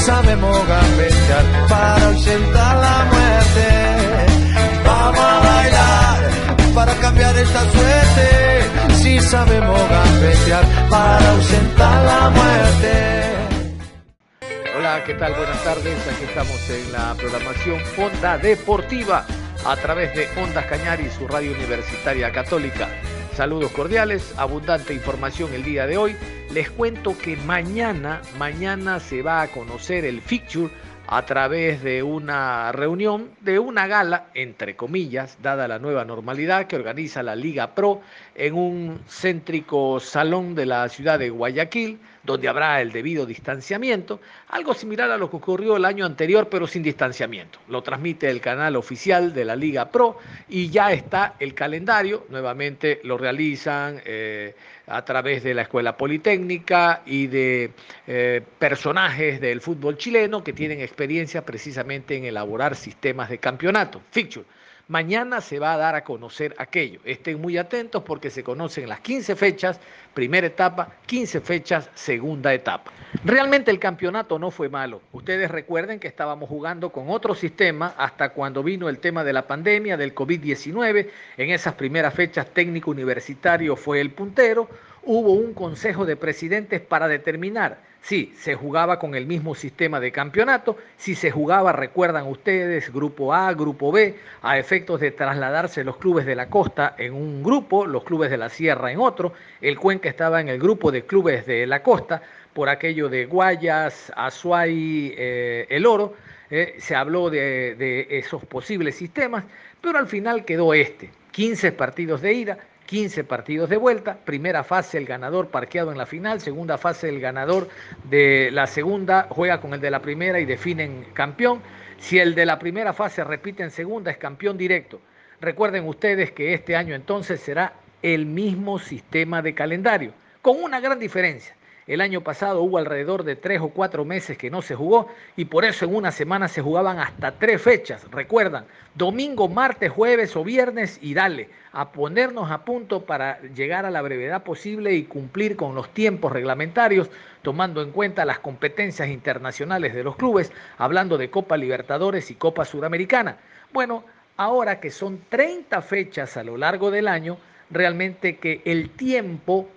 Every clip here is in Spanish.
Sabemos gambetear para ausentar la muerte. Vamos a bailar para cambiar esta suerte. Si sabemos gambetear para ausentar la muerte. Hola, ¿qué tal? Buenas tardes. Aquí estamos en la programación Onda Deportiva a través de Ondas Cañari, su radio universitaria católica. Saludos cordiales, abundante información el día de hoy. Les cuento que mañana, mañana se va a conocer el fixture a través de una reunión, de una gala, entre comillas, dada la nueva normalidad que organiza la Liga Pro en un céntrico salón de la ciudad de Guayaquil donde habrá el debido distanciamiento, algo similar a lo que ocurrió el año anterior, pero sin distanciamiento. Lo transmite el canal oficial de la Liga Pro y ya está el calendario, nuevamente lo realizan eh, a través de la Escuela Politécnica y de eh, personajes del fútbol chileno que tienen experiencia precisamente en elaborar sistemas de campeonato, fixture. Mañana se va a dar a conocer aquello. Estén muy atentos porque se conocen las 15 fechas, primera etapa, 15 fechas, segunda etapa. Realmente el campeonato no fue malo. Ustedes recuerden que estábamos jugando con otro sistema hasta cuando vino el tema de la pandemia, del COVID-19. En esas primeras fechas técnico universitario fue el puntero. Hubo un consejo de presidentes para determinar Sí, se jugaba con el mismo sistema de campeonato, si se jugaba, recuerdan ustedes, grupo A, grupo B, a efectos de trasladarse los clubes de la costa en un grupo, los clubes de la sierra en otro, el Cuenca estaba en el grupo de clubes de la costa, por aquello de Guayas, Azuay, eh, El Oro, eh, se habló de, de esos posibles sistemas, pero al final quedó este, 15 partidos de ida, 15 partidos de vuelta, primera fase el ganador parqueado en la final, segunda fase el ganador de la segunda juega con el de la primera y definen campeón. Si el de la primera fase repite en segunda es campeón directo. Recuerden ustedes que este año entonces será el mismo sistema de calendario, con una gran diferencia. El año pasado hubo alrededor de tres o cuatro meses que no se jugó y por eso en una semana se jugaban hasta tres fechas. Recuerdan, domingo, martes, jueves o viernes y dale, a ponernos a punto para llegar a la brevedad posible y cumplir con los tiempos reglamentarios, tomando en cuenta las competencias internacionales de los clubes, hablando de Copa Libertadores y Copa Suramericana. Bueno, ahora que son 30 fechas a lo largo del año, realmente que el tiempo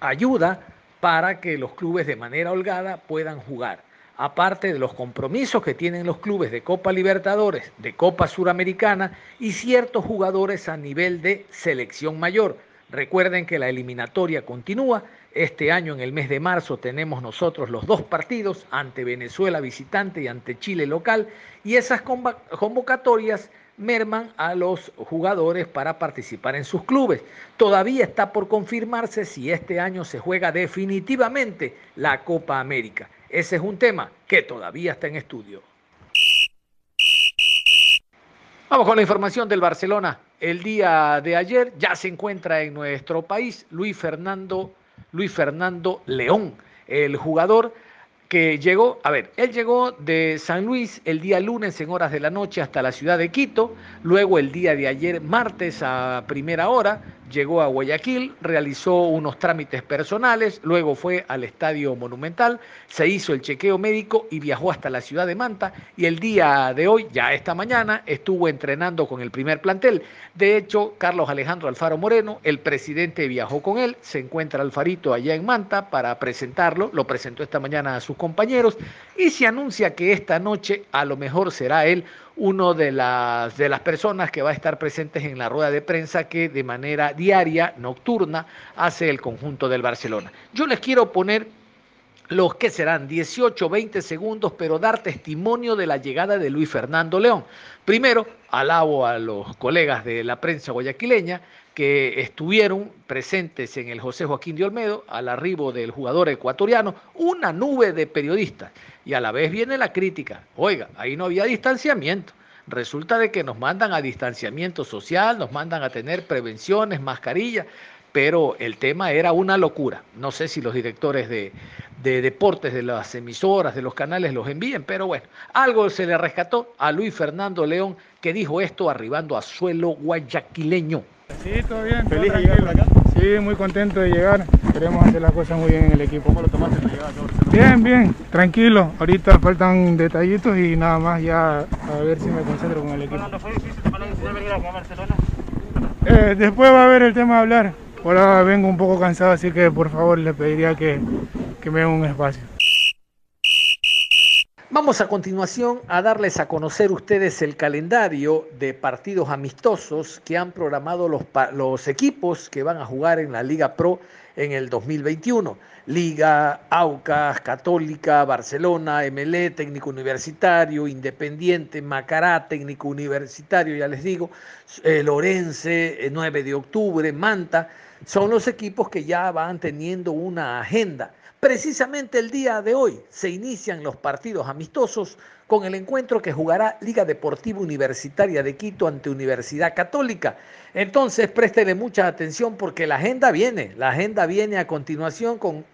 ayuda para que los clubes de manera holgada puedan jugar. Aparte de los compromisos que tienen los clubes de Copa Libertadores, de Copa Suramericana y ciertos jugadores a nivel de selección mayor. Recuerden que la eliminatoria continúa. Este año, en el mes de marzo, tenemos nosotros los dos partidos ante Venezuela visitante y ante Chile local. Y esas convocatorias merman a los jugadores para participar en sus clubes. Todavía está por confirmarse si este año se juega definitivamente la Copa América. Ese es un tema que todavía está en estudio. Vamos con la información del Barcelona. El día de ayer ya se encuentra en nuestro país Luis Fernando, Luis Fernando León, el jugador que llegó, a ver, él llegó de San Luis el día lunes en horas de la noche hasta la ciudad de Quito, luego el día de ayer martes a primera hora llegó a Guayaquil, realizó unos trámites personales, luego fue al Estadio Monumental, se hizo el chequeo médico y viajó hasta la ciudad de Manta. Y el día de hoy, ya esta mañana, estuvo entrenando con el primer plantel. De hecho, Carlos Alejandro Alfaro Moreno, el presidente viajó con él, se encuentra Alfarito allá en Manta para presentarlo, lo presentó esta mañana a sus compañeros. Y se anuncia que esta noche a lo mejor será él uno de las, de las personas que va a estar presentes en la rueda de prensa que de manera diaria, nocturna, hace el conjunto del Barcelona. Yo les quiero poner los que serán 18, 20 segundos, pero dar testimonio de la llegada de Luis Fernando León. Primero, alabo a los colegas de la prensa guayaquileña que estuvieron presentes en el José Joaquín de Olmedo al arribo del jugador ecuatoriano, una nube de periodistas. Y a la vez viene la crítica. Oiga, ahí no había distanciamiento. Resulta de que nos mandan a distanciamiento social, nos mandan a tener prevenciones, mascarillas pero el tema era una locura. No sé si los directores de, deportes de las emisoras, de los canales los envíen, pero bueno, algo se le rescató a Luis Fernando León que dijo esto arribando a suelo guayaquileño. Sí, todo bien. ¿Feliz de llegar acá? Sí, muy contento de llegar. Queremos hacer las cosas muy bien en el equipo. ¿Cómo lo tomaste la llegada? Bien, bien, tranquilo. Ahorita faltan detallitos y nada más ya a ver si me concentro con el equipo. ¿Fue difícil tomar la decisión de venir a Barcelona? Eh, después va a haber el tema de hablar. Ahora vengo un poco cansado, así que por favor le pediría que, que me den un espacio. Vamos a continuación a darles a conocer ustedes el calendario de partidos amistosos que han programado los, los, equipos que van a jugar en la Liga Pro en el 2021. Liga, Aucas, Católica, Barcelona, MLE, Técnico Universitario, Independiente, Macará, Técnico Universitario, ya les digo, eh, Lorense, 9 eh, de octubre, Manta son los equipos que ya van teniendo una agenda. Precisamente el día de hoy se inician los partidos amistosos con el encuentro que jugará Liga Deportiva Universitaria de Quito ante Universidad Católica. Entonces préstele mucha atención porque la agenda viene, la agenda viene a continuación con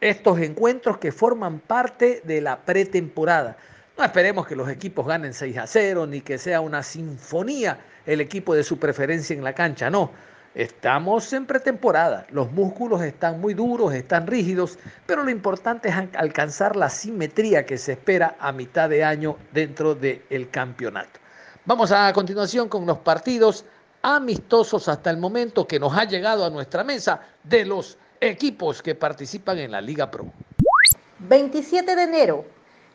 estos encuentros que forman parte de la pretemporada. No esperemos que los equipos ganen 6 a 0 ni que sea una sinfonía el equipo de su preferencia en la cancha, no Estamos en pretemporada, los músculos están muy duros, están rígidos, pero lo importante es alcanzar la simetría que se espera a mitad de año dentro del campeonato. Vamos a continuación con los partidos amistosos hasta el momento que nos ha llegado a nuestra mesa de los equipos que participan en la Liga Pro. 27 de enero,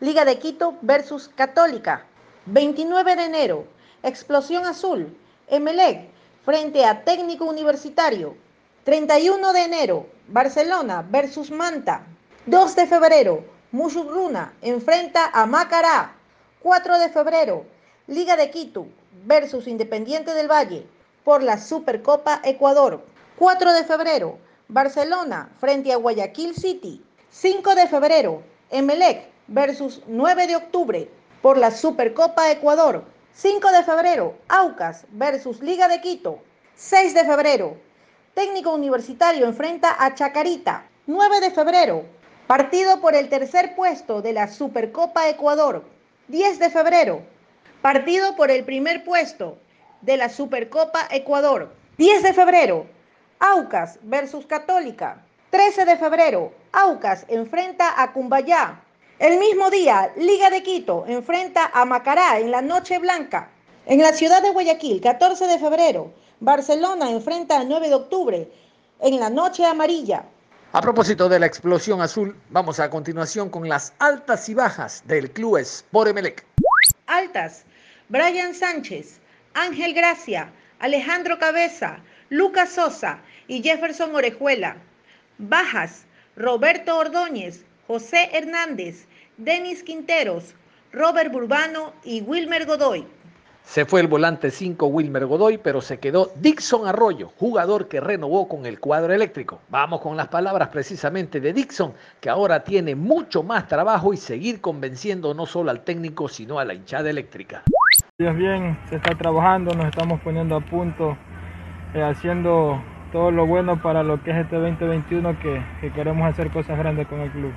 Liga de Quito versus Católica. 29 de enero, Explosión Azul, Emelec frente a Técnico Universitario. 31 de enero, Barcelona versus Manta. 2 de febrero, Musurruna enfrenta a Macará. 4 de febrero, Liga de Quito versus Independiente del Valle por la Supercopa Ecuador. 4 de febrero, Barcelona frente a Guayaquil City. 5 de febrero, Emelec versus 9 de octubre por la Supercopa Ecuador. 5 de febrero, Aucas versus Liga de Quito. 6 de febrero, Técnico Universitario enfrenta a Chacarita. 9 de febrero, partido por el tercer puesto de la Supercopa Ecuador. 10 de febrero, partido por el primer puesto de la Supercopa Ecuador. 10 de febrero, Aucas versus Católica. 13 de febrero, Aucas enfrenta a Cumbayá. El mismo día, Liga de Quito enfrenta a Macará en la Noche Blanca. En la ciudad de Guayaquil, 14 de febrero, Barcelona enfrenta a 9 de octubre en la Noche Amarilla. A propósito de la explosión azul, vamos a continuación con las altas y bajas del club Sport Emelec. Altas, Brian Sánchez, Ángel Gracia, Alejandro Cabeza, Lucas Sosa y Jefferson Orejuela. Bajas, Roberto Ordóñez, José Hernández, Denis Quinteros, Robert Burbano y Wilmer Godoy. Se fue el volante 5 Wilmer Godoy, pero se quedó Dixon Arroyo, jugador que renovó con el cuadro eléctrico. Vamos con las palabras precisamente de Dixon, que ahora tiene mucho más trabajo y seguir convenciendo no solo al técnico, sino a la hinchada eléctrica. Dios bien, se está trabajando, nos estamos poniendo a punto, eh, haciendo todo lo bueno para lo que es este 2021, que, que queremos hacer cosas grandes con el club.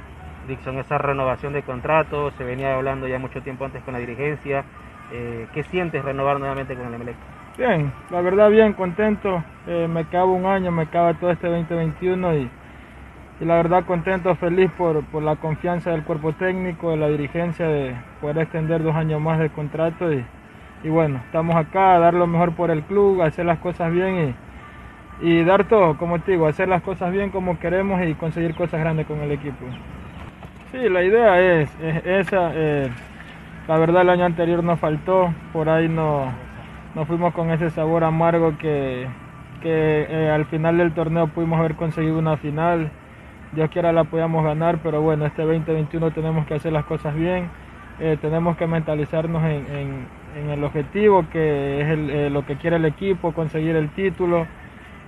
Dixon, esa renovación de contrato, se venía hablando ya mucho tiempo antes con la dirigencia. Eh, ¿Qué sientes renovar nuevamente con el Emelec? Bien, la verdad bien contento. Eh, me acabo un año, me acaba todo este 2021 y, y la verdad contento, feliz por, por, la confianza del cuerpo técnico, de la dirigencia de poder extender dos años más de contrato y, y bueno, estamos acá a dar lo mejor por el club, hacer las cosas bien y, y dar todo, como te digo, hacer las cosas bien como queremos y conseguir cosas grandes con el equipo. Sí, la idea es, esa. Eh, la verdad el año anterior nos faltó, por ahí no, nos fuimos con ese sabor amargo que, que eh, al final del torneo pudimos haber conseguido una final. Dios quiera la podamos ganar, pero bueno, este 2021 tenemos que hacer las cosas bien, eh, tenemos que mentalizarnos en, el objetivo que es lo que quiere el equipo, conseguir el título,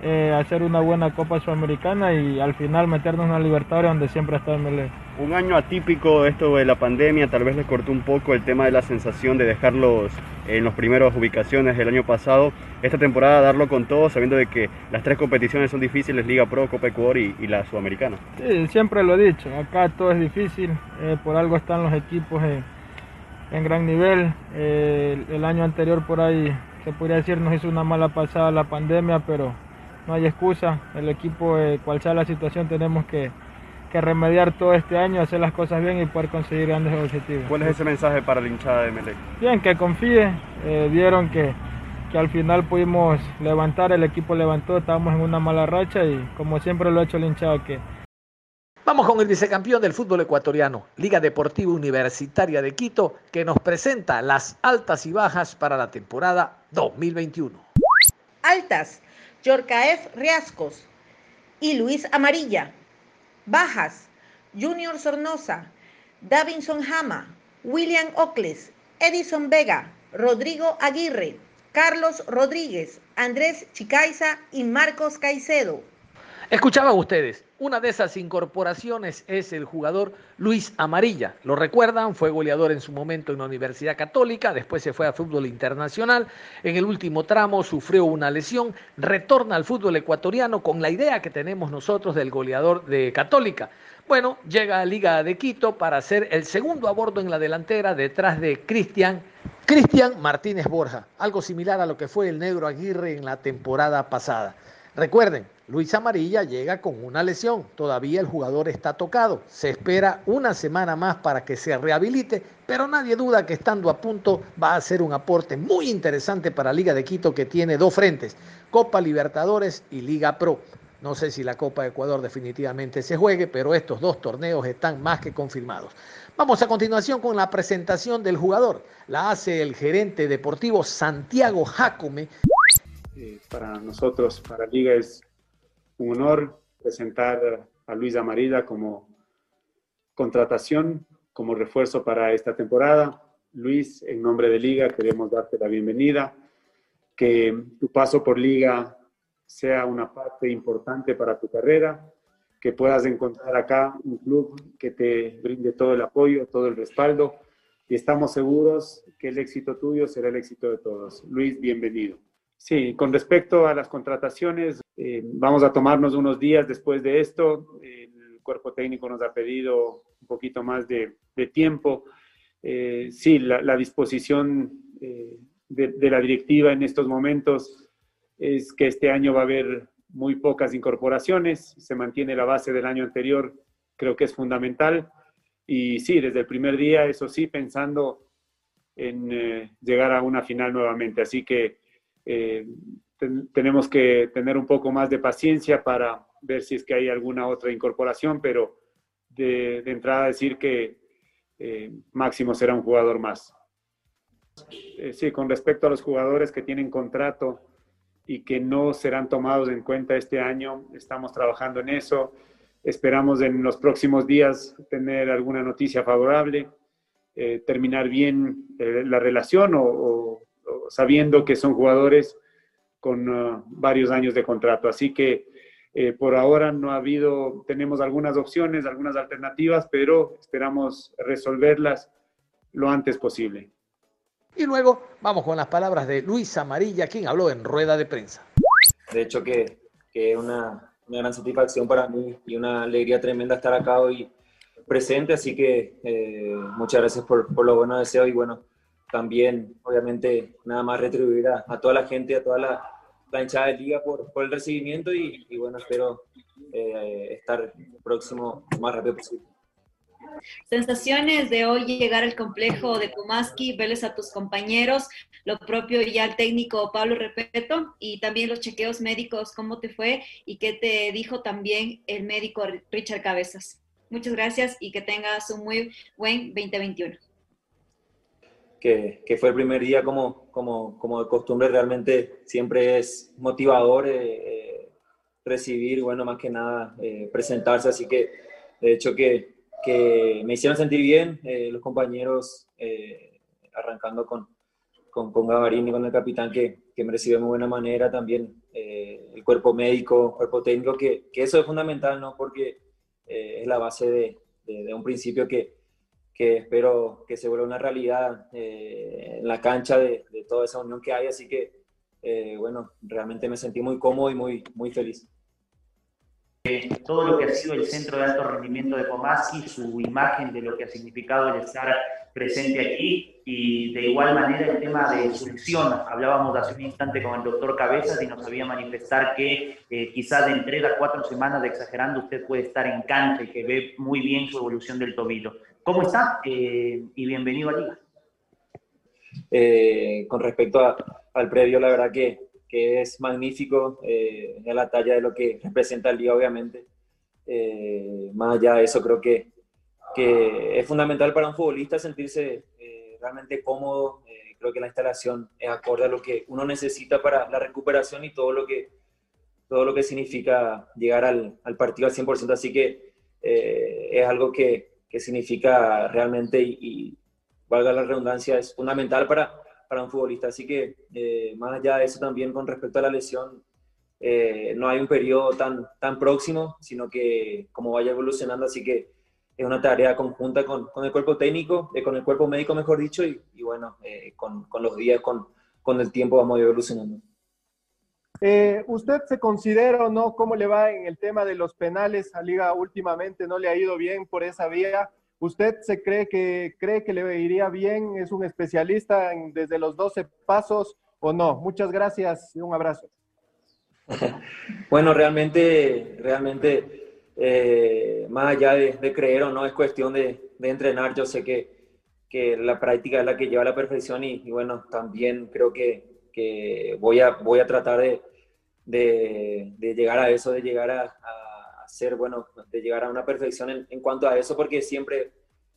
eh, hacer una buena Copa Sudamericana y al final meternos en la Libertadores donde siempre está el Melé. Un año atípico esto de la pandemia, tal vez les cortó un poco el tema de la sensación de dejarlos en las primeras ubicaciones del año pasado. Esta temporada darlo con todo, sabiendo de que las tres competiciones son difíciles, Liga Pro, Copa Ecuador y, la Sudamericana. Sí, siempre lo he dicho, acá todo es difícil, eh, por algo están los equipos en, gran nivel. Eh, el año anterior por ahí se podría decir nos hizo una mala pasada la pandemia, pero no hay excusa. El equipo, eh, cual sea la situación, tenemos que, remediar todo este año, hacer las cosas bien y poder conseguir grandes objetivos. ¿Cuál es ese mensaje para la hinchada de Melec? Bien, que confíe. Eh, vieron que, que al final pudimos levantar, el equipo levantó, estábamos en una mala racha y como siempre lo ha hecho la hinchada que... Vamos con el vicecampeón del fútbol ecuatoriano, Liga Deportiva Universitaria de Quito, que nos presenta las altas y bajas para la temporada 2021. Altas, Yorcaef Riascos y Luis Amarilla. Bajas, Junior Sornosa, Davinson Jama, William Ocles, Edison Vega, Rodrigo Aguirre, Carlos Rodríguez, Andrés Chicaiza y Marcos Caicedo. Escuchaban ustedes, una de esas incorporaciones es el jugador Luis Amarilla. Lo recuerdan, fue goleador en su momento en la Universidad Católica, después se fue a fútbol internacional, en el último tramo sufrió una lesión, retorna al fútbol ecuatoriano con la idea que tenemos nosotros del goleador de Católica. Bueno, llega a Liga de Quito para ser el segundo a bordo en la delantera detrás de Cristian Cristian Martínez Borja, algo similar a lo que fue el negro Aguirre en la temporada pasada. Recuerden, Luis Amarilla llega con una lesión, todavía el jugador está tocado, se espera una semana más para que se rehabilite, pero nadie duda que estando a punto va a ser un aporte muy interesante para Liga de Quito que tiene dos frentes, Copa Libertadores y Liga Pro. No sé si la Copa de Ecuador definitivamente se juegue, pero estos dos torneos están más que confirmados. Vamos a continuación con la presentación del jugador. La hace el gerente deportivo Santiago Jacome. Eh, para nosotros, para Liga, es un honor presentar a Luis Amarilla como contratación, como refuerzo para esta temporada. Luis, en nombre de Liga, queremos darte la bienvenida, que tu paso por Liga sea una parte importante para tu carrera, que puedas encontrar acá un club que te brinde todo el apoyo, todo el respaldo, y estamos seguros que el éxito tuyo será el éxito de todos. Luis, bienvenido. Sí, con respecto a las contrataciones, eh, vamos a tomarnos unos días después de esto. El cuerpo técnico nos ha pedido un poquito más de, tiempo. Eh, sí, la, disposición eh, de, la directiva en estos momentos es que este año va a haber muy pocas incorporaciones, se mantiene la base del año anterior, creo que es fundamental. Y sí, desde el primer día, eso sí, pensando en llegar a una final nuevamente. Así que eh, tenemos que tener un poco más de paciencia para ver si es que hay alguna otra incorporación, pero de, entrada decir que eh, Máximo será un jugador más. Eh, sí, con respecto a los jugadores que tienen contrato y que no serán tomados en cuenta este año, estamos trabajando en eso. Esperamos en los próximos días tener alguna noticia favorable, terminar bien la relación o sabiendo que son jugadores con uh, varios años de contrato. Así que eh, por ahora no ha habido, tenemos algunas opciones, algunas alternativas, pero esperamos resolverlas lo antes posible. Y luego vamos con las palabras de Luis Amarilla, quien habló en rueda de prensa. De hecho que es una, una, gran satisfacción para mí y una alegría tremenda estar acá hoy presente, así que eh, muchas gracias por, por los buenos deseos y bueno, también, obviamente, nada más retribuir a, toda la gente, a toda la, la hinchada de liga por, por el recibimiento y, bueno, espero eh, estar próximo lo más rápido posible. Sensaciones de hoy llegar al complejo de Kumaski, verles a tus compañeros, lo propio ya al técnico Pablo Repeto y también los chequeos médicos, ¿cómo te fue? Y qué te dijo también el médico Richard Cabezas. Muchas gracias y que tengas un muy buen 2021 que, fue el primer día como, como, como de costumbre, realmente siempre es motivador eh, eh, recibir, bueno, más que nada eh, presentarse, así que de hecho que, que me hicieron sentir bien los compañeros, arrancando con, con, con Gavarín y con el capitán que, que me recibió de muy buena manera, también el cuerpo médico, cuerpo técnico, que, que, eso es fundamental, ¿no? Porque es la base de, de un principio que, que espero que se vuelva una realidad eh, en la cancha de, toda esa unión que hay. Así que, eh, bueno, realmente me sentí muy cómodo y muy, muy feliz. Eh, todo lo que ha sido el centro de alto rendimiento de Pomaski, su imagen de lo que ha significado el estar presente aquí y de igual manera el tema de su lesión. Hablábamos hace un instante con el doctor Cabezas y nos sabía manifestar que eh, quizás de entre las cuatro semanas de exagerando usted puede estar en cancha y que ve muy bien su evolución del tobillo. ¿Cómo está? Eh, y bienvenido a Liga. Eh, con respecto al previo, la verdad que, que es magnífico, eh, la talla de lo que representa el día, obviamente. más allá de eso, creo que, que, es fundamental para un futbolista sentirse realmente cómodo. creo que la instalación es acorde a lo que uno necesita para la recuperación y todo lo que, todo lo que significa llegar al, al partido al 100%. Así que es algo que, que significa realmente, y, valga la redundancia, es fundamental para, para un futbolista. Así que, eh, más allá de eso, también con respecto a la lesión, eh, no hay un periodo tan, tan próximo, sino que como vaya evolucionando, así que es una tarea conjunta con, con el cuerpo técnico, eh, con el cuerpo médico, mejor dicho, y, y bueno, con, con, los días, con, con el tiempo vamos evolucionando. ¿Usted se considera o no cómo le va en el tema de los penales a Liga últimamente? ¿No le ha ido bien por esa vía? ¿Usted se cree que, cree que le iría bien? ¿Es un especialista en, desde los 12 pasos o no? Muchas gracias y un abrazo. bueno, realmente, realmente, eh, más allá de, creer o no, es cuestión de, entrenar. Yo sé que, que, la práctica es la que lleva a la perfección y, bueno, también creo que, que voy, a, voy a tratar de, de, llegar a eso, de llegar a, ser, bueno, de llegar a una perfección en, cuanto a eso, porque siempre,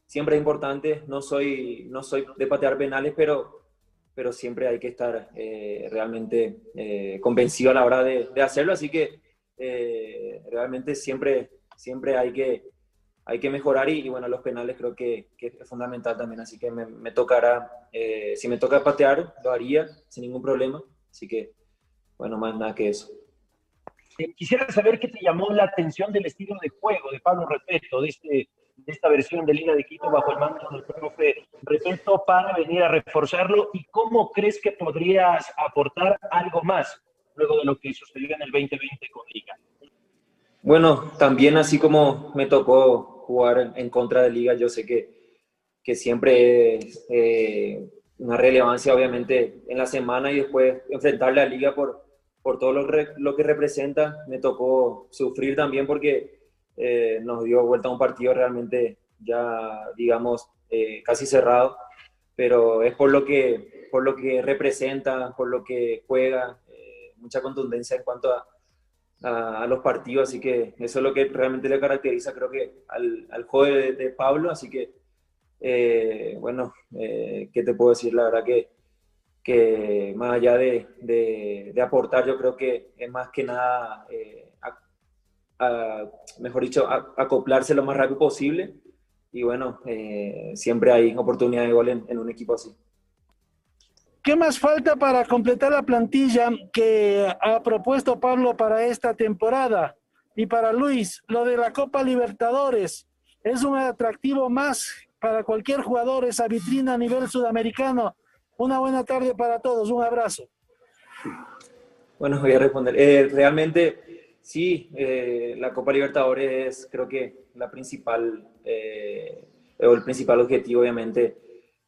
siempre es importante, no soy, no soy de patear penales, pero, pero siempre hay que estar eh, realmente eh, convencido a la hora de, hacerlo, así que eh, realmente siempre, siempre hay que, hay que mejorar y, bueno, los penales creo que, es fundamental también, así que me tocará, si me toca patear, lo haría sin ningún problema, así que bueno, más nada que eso. Eh, quisiera saber qué te llamó la atención del estilo de juego de Pablo Repeto, de, este, de esta versión de Liga de Quito bajo el mando del profe Repeto para venir a reforzarlo y cómo crees que podrías aportar algo más luego de lo que sucedió en el 2020 con Liga. Bueno, también así como me tocó jugar en, contra de Liga, yo sé que, que siempre es eh, una relevancia obviamente en la semana y después enfrentarle a Liga por, por todo lo, lo, que representa. Me tocó sufrir también porque eh, nos dio vuelta a un partido realmente ya, digamos, eh, casi cerrado, pero es por lo que, por lo que representa, por lo que juega, eh, mucha contundencia en cuanto a, a, los partidos, así que eso es lo que realmente le caracteriza, creo que al, al juego de, de, Pablo, así que, bueno, ¿qué te puedo decir? La verdad que que más allá de, de, aportar, yo creo que es más que nada, eh, mejor dicho, acoplarse lo más rápido posible. Y bueno, eh, siempre hay oportunidad de gol en, un equipo así. ¿Qué más falta para completar la plantilla que ha propuesto Pablo para esta temporada? Y para Luis, lo de la Copa Libertadores, ¿es un atractivo más para cualquier jugador esa vitrina a nivel sudamericano? Una buena tarde para todos, un abrazo. Bueno, voy a responder. Eh, realmente, sí, eh, la Copa Libertadores es creo que la principal, eh, o el principal objetivo, obviamente,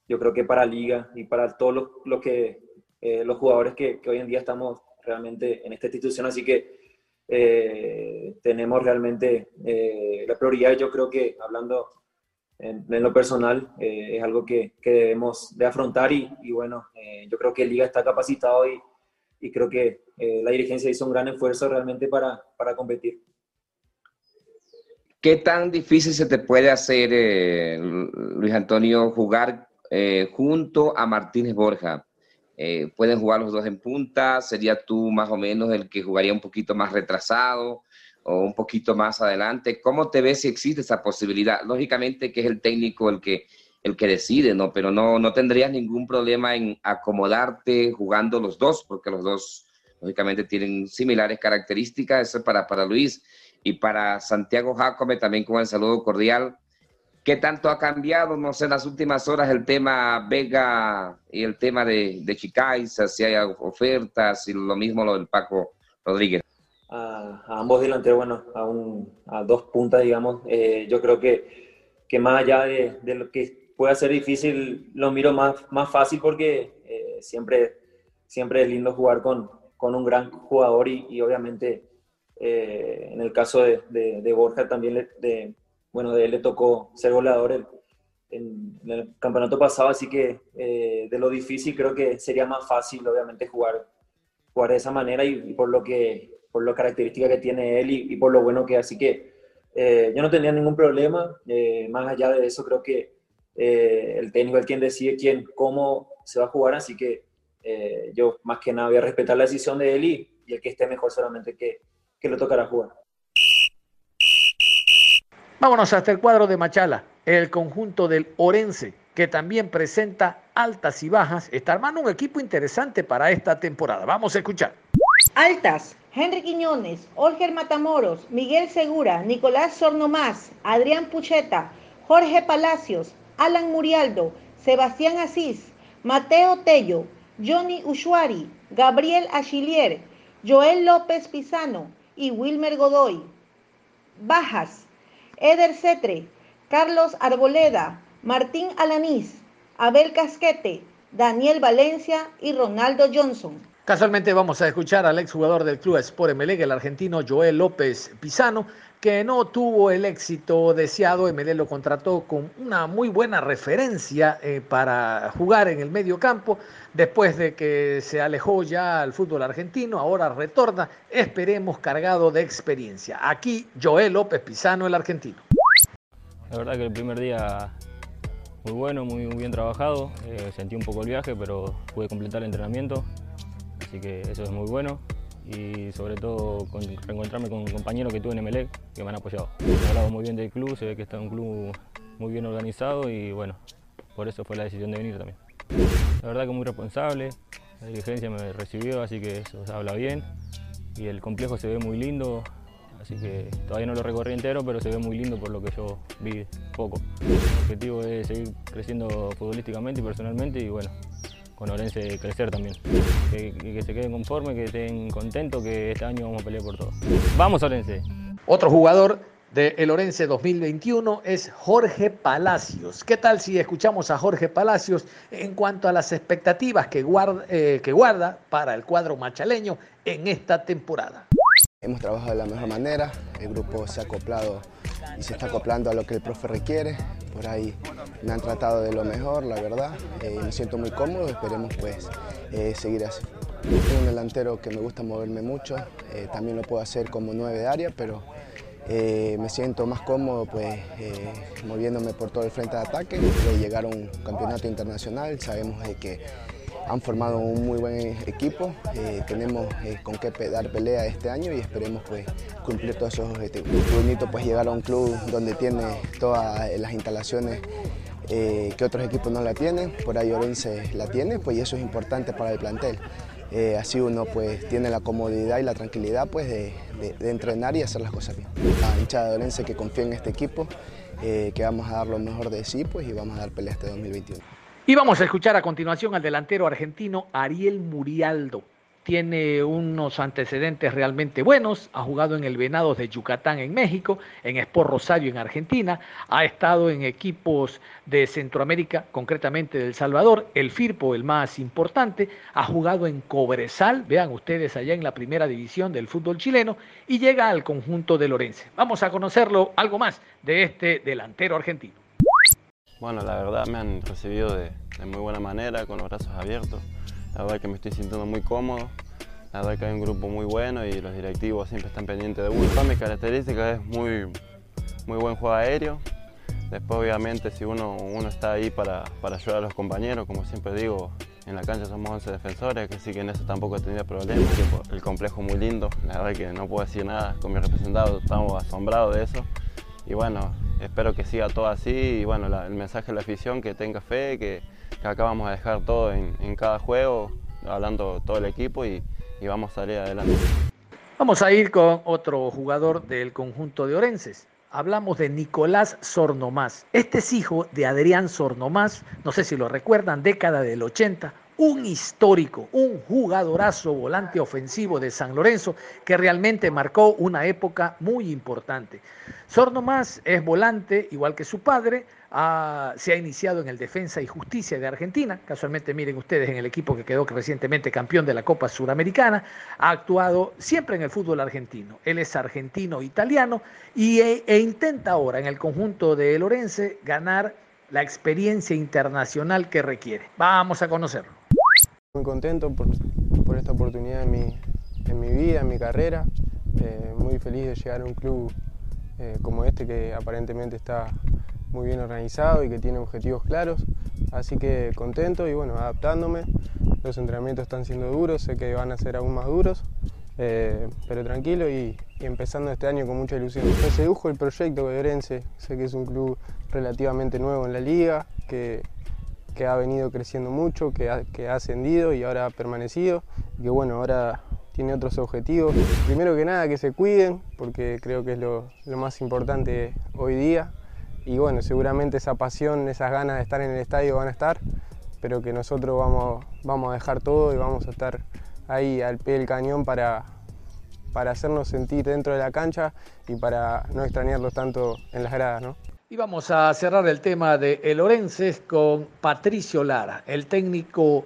yo creo que para Liga y para todos los, que, los jugadores que, hoy en día estamos realmente en esta institución, así que tenemos realmente la prioridad, yo creo que hablando en, lo personal eh, es algo que, que, debemos de afrontar y, bueno, eh, yo creo que el Liga está capacitado y, y creo que eh, la dirigencia hizo un gran esfuerzo realmente para, para, competir. ¿Qué tan difícil se te puede hacer, Luis Antonio, jugar junto a Martínez Borja? pueden jugar los dos en punta, sería tú más o menos el que jugaría un poquito más retrasado o un poquito más adelante. ¿Cómo te ves si existe esa posibilidad? Lógicamente que es el técnico el que, el que decide, ¿no? Pero no, no tendrías ningún problema en acomodarte jugando los dos, porque los dos lógicamente tienen similares características. Eso es para, para Luis y para Santiago Jacome también con el saludo cordial. ¿Qué tanto ha cambiado, no sé, en las últimas horas el tema Vega y el tema de, de Chicaiza, si hay ofertas y lo mismo lo del Paco Rodríguez? A, ambos delanteros, bueno, a, a dos puntas, digamos, eh, yo creo que, que más allá de, de, lo que pueda ser difícil, lo miro más, más fácil porque eh, siempre, siempre es lindo jugar con, con un gran jugador y, y obviamente eh, en el caso de, de, Borja también le, de, bueno, de él le tocó ser goleador en, el campeonato pasado, así que eh, de lo difícil creo que sería más fácil obviamente jugar, jugar de esa manera y, por lo que por la característica que tiene él y, por lo bueno que así que eh, yo no tendría ningún problema, más allá de eso creo que el técnico es quien decide quién, cómo se va a jugar, así que yo más que nada voy a respetar la decisión de él y, el que esté mejor solamente que, que le tocará jugar. Vámonos hasta el cuadro de Machala, el conjunto del Orense, que también presenta altas y bajas, está armando un equipo interesante para esta temporada. Vamos a escuchar. Altas, Henry Quiñones, Olger Matamoros, Miguel Segura, Nicolás Sornomás, Adrián Pucheta, Jorge Palacios, Alan Murialdo, Sebastián Asís, Mateo Tello, Johnny Ushuari, Gabriel Achilier, Joel López Pizano, y Wilmer Godoy. Bajas, Eder Cetre, Carlos Arboleda, Martín Alanís, Abel Casquete, Daniel Valencia y Ronaldo Johnson. Casualmente vamos a escuchar al exjugador del club Sport Emelec, el argentino Joel López Pizano, que no tuvo el éxito deseado. Emelec lo contrató con una muy buena referencia eh, para jugar en el medio campo. Después de que se alejó ya al fútbol argentino, ahora retorna, esperemos cargado de experiencia. Aquí Joel López Pizano, el argentino. La verdad que el primer día muy bueno, muy, bien trabajado. Eh, sentí un poco el viaje, pero pude completar el entrenamiento así que eso es muy bueno y sobre todo con, reencontrarme con compañeros que tuve en Emelec que me han apoyado. He hablado muy bien del club, se ve que está un club muy bien organizado y bueno, por eso fue la decisión de venir también. La verdad que muy responsable, la dirigencia me recibió, así que eso se habla bien y el complejo se ve muy lindo, así que todavía no lo recorrí entero, pero se ve muy lindo por lo que yo vi poco. El objetivo es seguir creciendo futbolísticamente y personalmente y bueno, con Orense crecer también. Que, que, se queden conformes, que estén contentos, que este año vamos a pelear por todo. ¡Vamos Orense! Otro jugador de el Orense 2021 es Jorge Palacios. ¿Qué tal si escuchamos a Jorge Palacios en cuanto a las expectativas que guarda, eh, que guarda para el cuadro machaleño en esta temporada? Hemos trabajado de la mejor manera, el grupo se ha acoplado y se está acoplando a lo que el profe requiere. Por ahí me han tratado de lo mejor, la verdad. Eh, me siento muy cómodo, esperemos pues eh, seguir así. Soy un delantero que me gusta moverme mucho, eh, también lo puedo hacer como nueve de área, pero me siento más cómodo pues moviéndome por todo el frente de ataque. De llegar a un campeonato internacional, sabemos de que han formado un muy buen equipo, eh, tenemos eh, con qué dar pelea este año y esperemos pues cumplir todos esos objetivos. Es bonito pues llegar a un club donde tiene todas las instalaciones eh, que otros equipos no la tienen, por ahí Orense la tiene, pues y eso es importante para el plantel. así uno pues tiene la comodidad y la tranquilidad pues de, de, entrenar y hacer las cosas bien. La hinchada de Orense que confía en este equipo, que vamos a dar lo mejor de sí pues y vamos a dar pelea este 2021. Y vamos a escuchar a continuación al delantero argentino Ariel Murialdo. Tiene unos antecedentes realmente buenos, ha jugado en el Venados de Yucatán en México, en Sport Rosario en Argentina, ha estado en equipos de Centroamérica, concretamente de El Salvador, el Firpo, el más importante, ha jugado en Cobresal, vean ustedes allá en la primera división del fútbol chileno, y llega al conjunto de Lorense. Vamos a conocerlo algo más de este delantero argentino. Bueno, la verdad me han recibido de, muy buena manera, con los brazos abiertos. La verdad que me estoy sintiendo muy cómodo. La verdad que hay un grupo muy bueno y los directivos siempre están pendientes de uno. Mi característica es muy, muy buen juego aéreo. Después, obviamente, si uno, está ahí para, ayudar a los compañeros, como siempre digo, en la cancha somos 11 defensores, así que en eso tampoco tenido problemas. El complejo muy lindo, la verdad que no puedo decir nada con mi representado, estamos asombrados de eso. Y bueno, espero que siga todo así y bueno, el mensaje de la afición, que tenga fe, que, acá vamos a dejar todo en, cada juego, hablando todo el equipo y, y vamos a salir adelante. Vamos a ir con otro jugador del conjunto de Orenses, hablamos de Nicolás Sornomás. Este es hijo de Adrián Sornomás, no sé si lo recuerdan, década del 80, un histórico, un jugadorazo volante ofensivo de San Lorenzo que realmente marcó una época muy importante. Sornomás es volante, igual que su padre, se ha iniciado en el Defensa y Justicia de Argentina, casualmente miren ustedes en el equipo que quedó recientemente campeón de la Copa Suramericana, ha actuado siempre en el fútbol argentino, él es argentino-italiano y, e, e, intenta ahora en el conjunto de Lorense ganar la experiencia internacional que requiere. Vamos a conocerlo. Muy contento por, esta oportunidad en mi, en mi, vida, en mi carrera, eh, muy feliz de llegar a un club eh, como este que aparentemente está muy bien organizado y que tiene objetivos claros. Así que contento y bueno, adaptándome. Los entrenamientos están siendo duros, sé que van a ser aún más duros, eh, pero tranquilo y, empezando este año con mucha ilusión. Se sedujo el proyecto de Orense, sé que es un club relativamente nuevo en la liga, que, que ha venido creciendo mucho, que ha, que ha ascendido y ahora ha permanecido, que bueno, ahora tiene otros objetivos. Primero que nada que se cuiden, porque creo que es lo, lo más importante hoy día y bueno, seguramente esa pasión, esas ganas de estar en el estadio van a estar, pero que nosotros vamos, vamos a dejar todo y vamos a estar ahí al pie del cañón para, para hacernos sentir dentro de la cancha y para no extrañarlos tanto en las gradas. ¿no? Y vamos a cerrar el tema de El Orenses con Patricio Lara, el técnico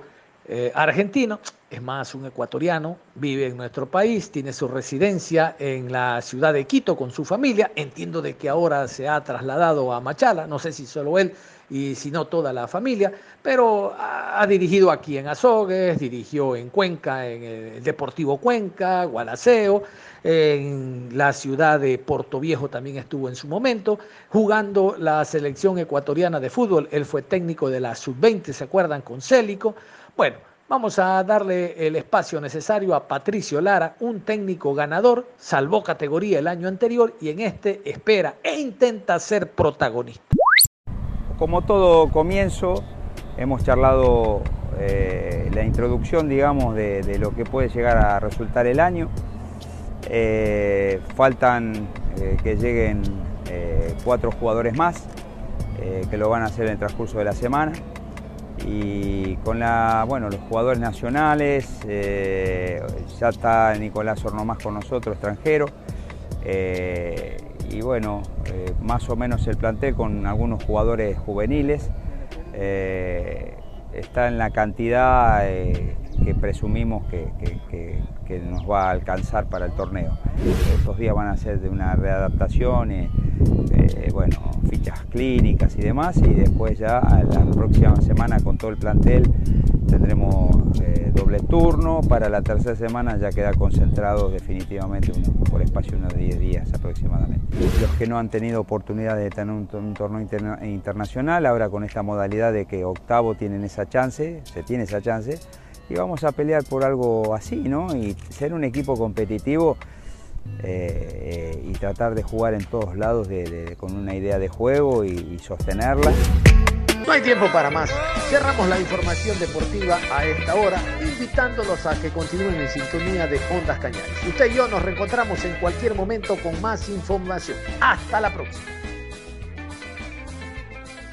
eh, argentino, es más un ecuatoriano, vive en nuestro país, tiene su residencia en la ciudad de Quito con su familia, entiendo de que ahora se ha trasladado a Machala, no sé si solo él y si no toda la familia, pero ha, dirigido aquí en Azogues, dirigió en Cuenca, en el Deportivo Cuenca, Gualaceo, en la ciudad de Puerto Viejo también estuvo en su momento, jugando la selección ecuatoriana de fútbol, él fue técnico de la sub-20, ¿se acuerdan? Con Célico. Bueno, vamos a darle el espacio necesario a Patricio Lara, un técnico ganador, salvó categoría el año anterior y en este espera e intenta ser protagonista. Como todo comienzo, hemos charlado eh, la introducción, digamos, de, lo que puede llegar a resultar el año. Eh, faltan eh, que lleguen cuatro jugadores más, que lo van a hacer en el transcurso de la semana. Y con la, bueno, los jugadores nacionales, eh, ya está Nicolás Ornomás con nosotros, extranjero, eh, y bueno, eh, más o menos el plantel con algunos jugadores juveniles, está en la cantidad que presumimos que, nos va a alcanzar para el torneo. Estos días van a ser de una readaptación, eh, bueno, fichas clínicas y demás, y después ya la próxima semana con todo el plantel tendremos eh, doble turno, para la tercera semana ya queda concentrado definitivamente por espacio unos 10 días aproximadamente. Los que no han tenido oportunidad de tener un, torneo internacional, ahora con esta modalidad de que octavo tienen esa chance, se tiene esa chance, y vamos a pelear por algo así, ¿no? Y ser un equipo competitivo eh, y tratar de jugar en todos lados con una idea de juego y, sostenerla. No hay tiempo para más. Cerramos la información deportiva a esta hora, invitándolos a que continúen en sintonía de Ondas Cañares. Usted y yo nos reencontramos en cualquier momento con más información. Hasta la próxima.